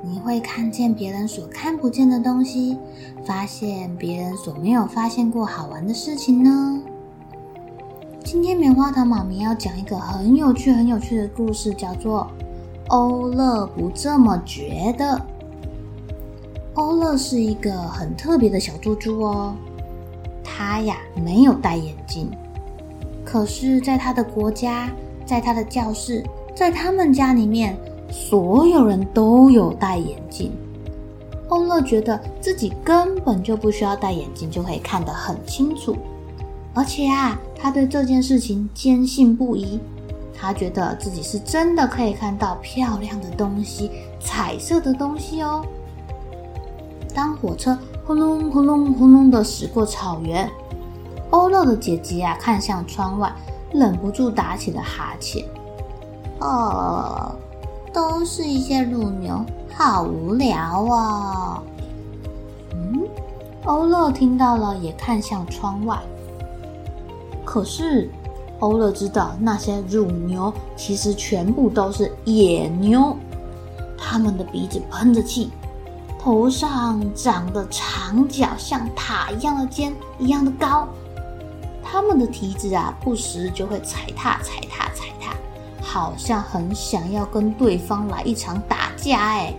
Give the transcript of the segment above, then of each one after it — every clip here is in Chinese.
你会看见别人所看不见的东西，发现别人所没有发现过好玩的事情呢？今天棉花糖妈咪要讲一个很有趣、很有趣的故事，叫做《欧乐不这么觉得》。欧乐是一个很特别的小猪猪哦，他呀没有戴眼镜，可是在他的国家，在他的教室，在他们家里面。所有人都有戴眼镜，欧乐觉得自己根本就不需要戴眼镜就可以看得很清楚，而且啊，他对这件事情坚信不疑。他觉得自己是真的可以看到漂亮的东西、彩色的东西哦。当火车轰隆轰隆轰隆的驶过草原，欧乐的姐姐啊看向窗外，忍不住打起了哈欠。哦。都是一些乳牛，好无聊哦。嗯，欧乐听到了，也看向窗外。可是，欧乐知道那些乳牛其实全部都是野牛，它们的鼻子喷着气，头上长的长角像塔一样的尖，一样的高。它们的蹄子啊，不时就会踩踏、踩踏、踩踏。好像很想要跟对方来一场打架哎！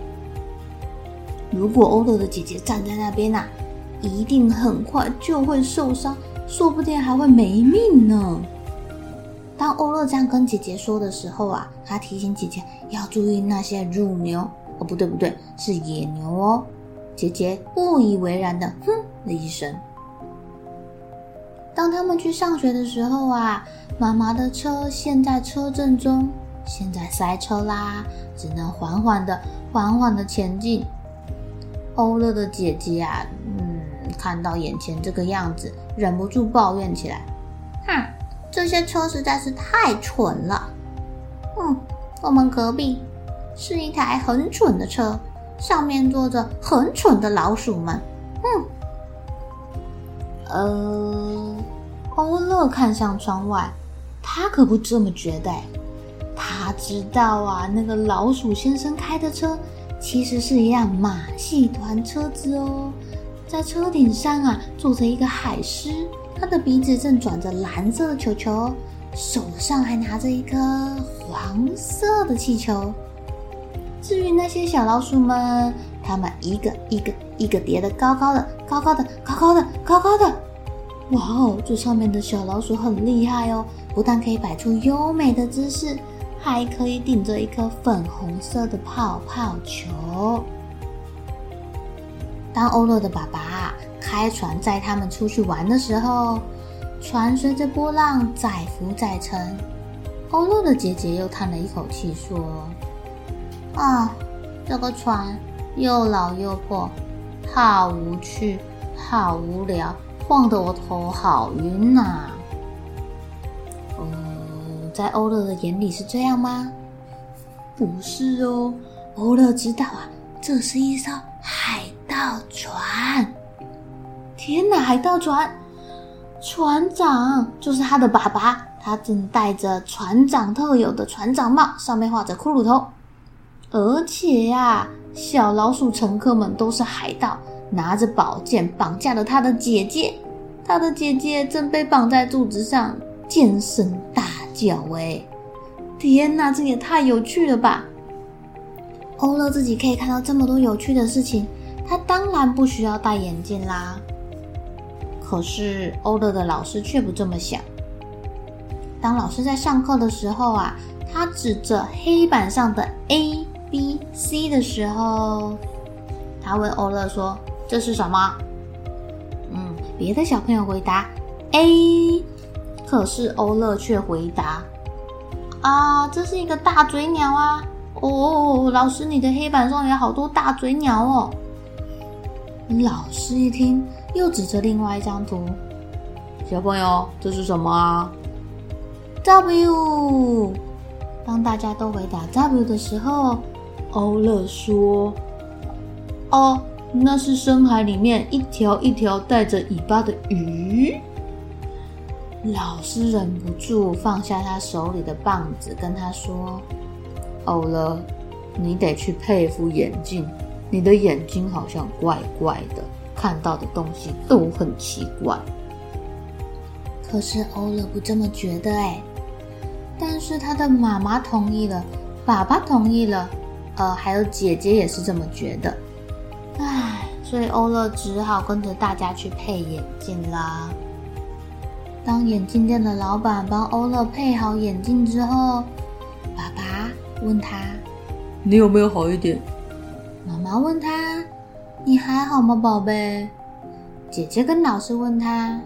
如果欧乐的姐姐站在那边呐，一定很快就会受伤，说不定还会没命呢。当欧乐这样跟姐姐说的时候啊，他提醒姐姐要注意那些乳牛哦，不对不对，是野牛哦。姐姐不以为然的哼了一声。当他们去上学的时候啊，妈妈的车陷在车阵中，现在塞车啦，只能缓缓的、缓缓的前进。欧乐的姐姐啊，嗯，看到眼前这个样子，忍不住抱怨起来：“哼，这些车实在是太蠢了。嗯，我们隔壁是一台很蠢的车，上面坐着很蠢的老鼠们。嗯。”呃，欧乐看向窗外，他可不这么觉得。他知道啊，那个老鼠先生开的车其实是一辆马戏团车子哦。在车顶上啊，坐着一个海狮，他的鼻子正转着蓝色的球球，手上还拿着一颗黄色的气球。至于那些小老鼠们，他们一个一个一个叠得高高的，高高的，高高的，高高的。哇哦，这上面的小老鼠很厉害哦，不但可以摆出优美的姿势，还可以顶着一颗粉红色的泡泡球。当欧乐的爸爸开船载他们出去玩的时候，船随着波浪载浮载沉。欧乐的姐姐又叹了一口气说：“啊，这个船。”又老又破，好无趣，好无聊，晃得我头好晕呐、啊。嗯，在欧乐的眼里是这样吗？不是哦，欧乐知道啊，这是一艘海盗船。天哪，海盗船！船长就是他的爸爸，他正戴着船长特有的船长帽，上面画着骷髅头，而且呀、啊。小老鼠乘客们都是海盗，拿着宝剑绑架了他的姐姐。他的姐姐正被绑在柱子上，尖声大叫：“喂，天哪，这也太有趣了吧！”欧乐自己可以看到这么多有趣的事情，他当然不需要戴眼镜啦。可是欧乐的老师却不这么想。当老师在上课的时候啊，他指着黑板上的 A、B、C 的时候，他问欧乐说：“这是什么？”嗯，别的小朋友回答 A，可是欧乐却回答：“啊，这是一个大嘴鸟啊！”哦，老师，你的黑板上有好多大嘴鸟哦。老师一听，又指着另外一张图：“小朋友，这是什么啊？” W。当大家都回答 W 的时候，欧乐说：“哦，那是深海里面一条一条带着尾巴的鱼。”老师忍不住放下他手里的棒子，跟他说：“欧乐，你得去配副眼镜，你的眼睛好像怪怪的，看到的东西都很奇怪。”可是欧乐不这么觉得哎。但是他的妈妈同意了，爸爸同意了，呃，还有姐姐也是这么觉得，唉，所以欧乐只好跟着大家去配眼镜啦。当眼镜店的老板帮欧乐配好眼镜之后，爸爸问他：“你有没有好一点？”妈妈问他：“你还好吗，宝贝？”姐姐跟老师问他：“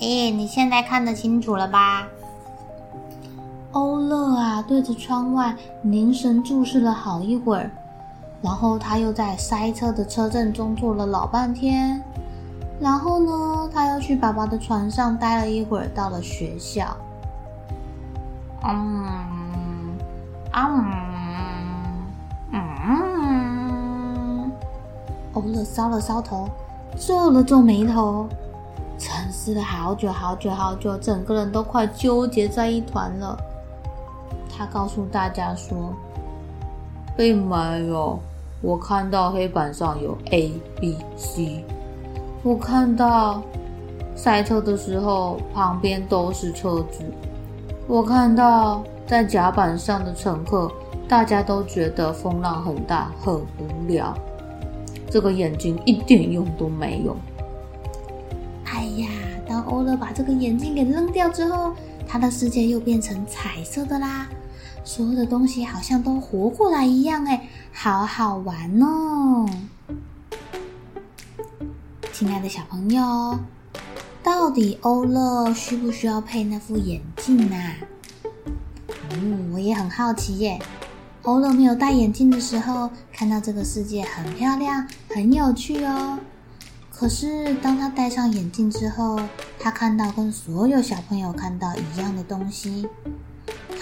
诶，你现在看得清楚了吧？”欧乐啊，对着窗外凝神注视了好一会儿，然后他又在塞车的车阵中坐了老半天，然后呢，他又去爸爸的船上待了一会儿，到了学校。嗯，啊嗯，嗯，欧乐搔了搔头，皱了皱眉头，沉思了好久好久好久，整个人都快纠结在一团了。他告诉大家说：“并没有，我看到黑板上有 A、B、C。我看到赛车的时候旁边都是车子。我看到在甲板上的乘客，大家都觉得风浪很大，很无聊。这个眼睛一点用都没有。”哎呀，当欧乐把这个眼镜给扔掉之后，他的世界又变成彩色的啦。所有的东西好像都活过来一样，哎，好好玩哦！亲爱的小朋友，到底欧乐需不需要配那副眼镜啊？嗯，我也很好奇耶。欧乐没有戴眼镜的时候，看到这个世界很漂亮，很有趣哦。可是当他戴上眼镜之后，他看到跟所有小朋友看到一样的东西。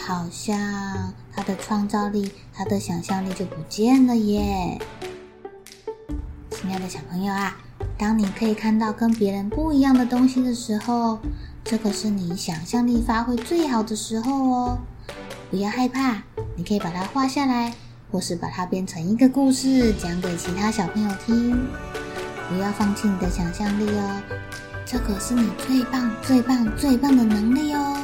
好像他的创造力、他的想象力就不见了耶。亲爱的小朋友啊，当你可以看到跟别人不一样的东西的时候，这个是你想象力发挥最好的时候哦。不要害怕，你可以把它画下来，或是把它编成一个故事讲给其他小朋友听。不要放弃你的想象力哦，这可是你最棒、最棒、最棒的能力哦。